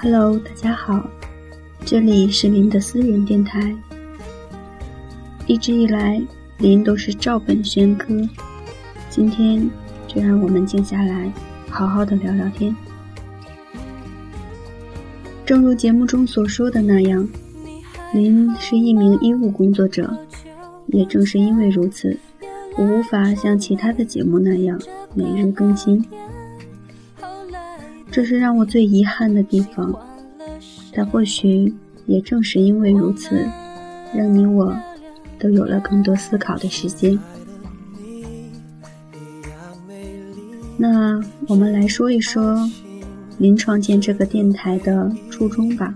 Hello，大家好，这里是林的私人电台。一直以来，林都是照本宣科。今天就让我们静下来，好好的聊聊天。正如节目中所说的那样，林是一名医务工作者。也正是因为如此，我无法像其他的节目那样每日更新。这是让我最遗憾的地方，但或许也正是因为如此，让你我都有了更多思考的时间。那我们来说一说您创建这个电台的初衷吧。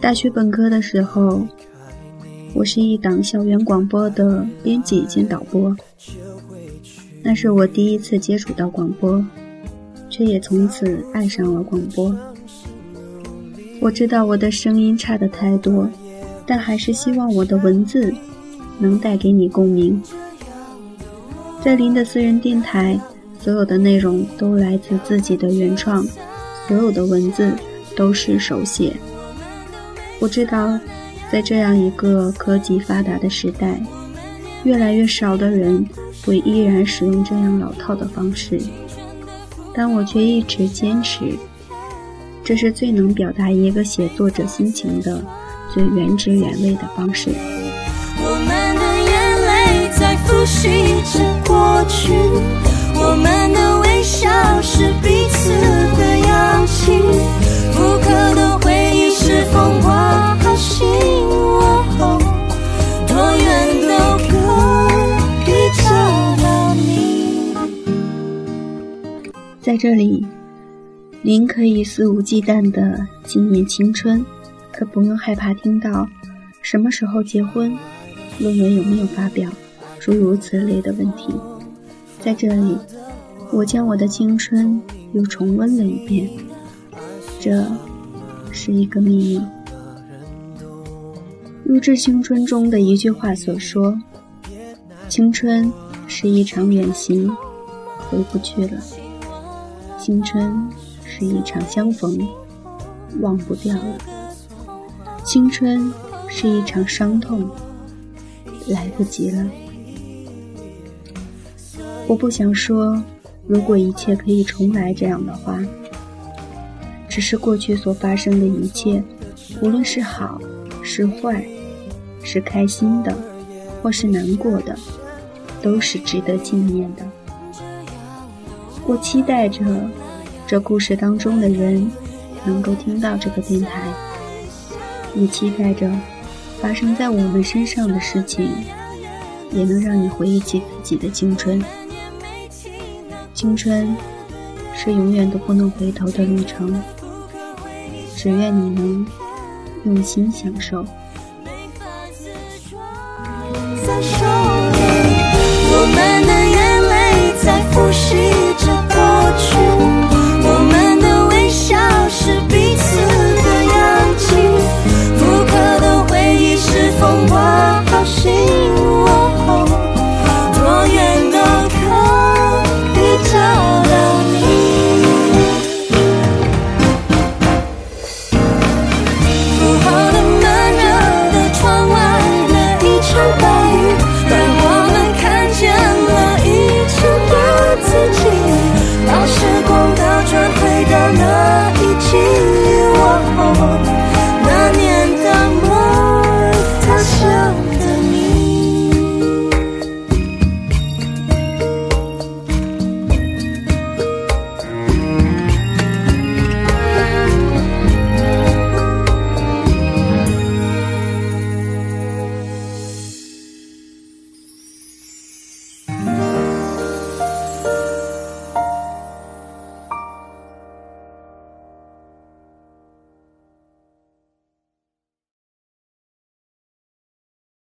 大学本科的时候，我是一档校园广播的编辑兼导播，那是我第一次接触到广播。却也从此爱上了广播。我知道我的声音差的太多，但还是希望我的文字能带给你共鸣。在林的私人电台，所有的内容都来自自己的原创，所有的文字都是手写。我知道，在这样一个科技发达的时代，越来越少的人会依然使用这样老套的方式。但我却一直坚持，这是最能表达一个写作者心情的最原汁原味的方式。我们的眼泪在复习着过去，我们的微笑是彼此的氧气，在这里，您可以肆无忌惮地纪念青春，可不用害怕听到什么时候结婚、论文有没有发表，诸如此类的问题。在这里，我将我的青春又重温了一遍，这是一个秘密。入致青春中的一句话所说：“青春是一场远行，回不去了。”青春是一场相逢，忘不掉了；青春是一场伤痛，来不及了。我不想说，如果一切可以重来这样的话，只是过去所发生的一切，无论是好是坏，是开心的，或是难过的，都是值得纪念的。我期待着，这故事当中的人能够听到这个电台，也期待着发生在我们身上的事情，也能让你回忆起自己的青春。青春是永远都不能回头的旅程，只愿你能用心享受。在